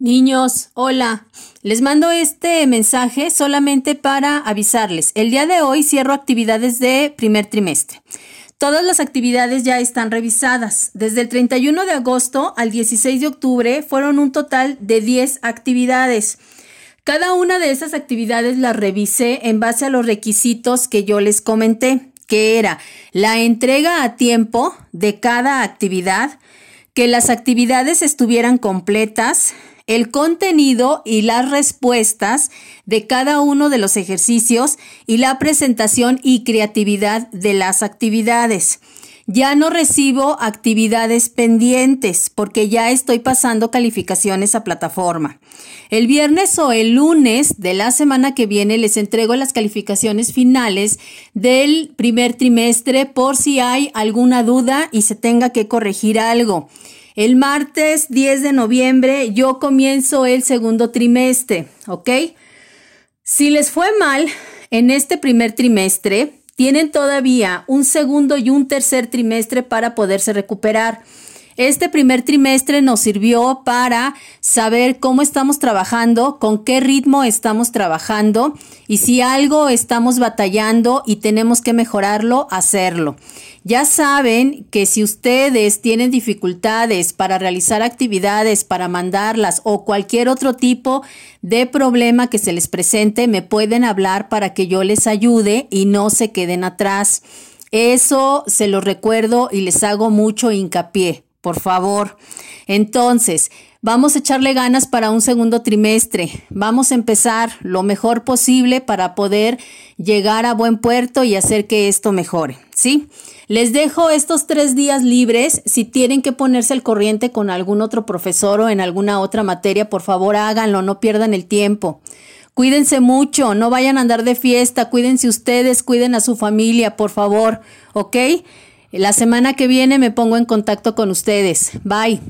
Niños, hola. Les mando este mensaje solamente para avisarles. El día de hoy cierro actividades de primer trimestre. Todas las actividades ya están revisadas. Desde el 31 de agosto al 16 de octubre fueron un total de 10 actividades. Cada una de esas actividades las revisé en base a los requisitos que yo les comenté, que era la entrega a tiempo de cada actividad, que las actividades estuvieran completas, el contenido y las respuestas de cada uno de los ejercicios y la presentación y creatividad de las actividades. Ya no recibo actividades pendientes porque ya estoy pasando calificaciones a plataforma. El viernes o el lunes de la semana que viene les entrego las calificaciones finales del primer trimestre por si hay alguna duda y se tenga que corregir algo. El martes 10 de noviembre yo comienzo el segundo trimestre, ¿ok? Si les fue mal en este primer trimestre, tienen todavía un segundo y un tercer trimestre para poderse recuperar. Este primer trimestre nos sirvió para saber cómo estamos trabajando, con qué ritmo estamos trabajando y si algo estamos batallando y tenemos que mejorarlo, hacerlo. Ya saben que si ustedes tienen dificultades para realizar actividades, para mandarlas o cualquier otro tipo de problema que se les presente, me pueden hablar para que yo les ayude y no se queden atrás. Eso se lo recuerdo y les hago mucho hincapié por favor. Entonces, vamos a echarle ganas para un segundo trimestre. Vamos a empezar lo mejor posible para poder llegar a buen puerto y hacer que esto mejore. ¿Sí? Les dejo estos tres días libres. Si tienen que ponerse al corriente con algún otro profesor o en alguna otra materia, por favor háganlo, no pierdan el tiempo. Cuídense mucho, no vayan a andar de fiesta, cuídense ustedes, cuiden a su familia, por favor, ¿ok? La semana que viene me pongo en contacto con ustedes. Bye.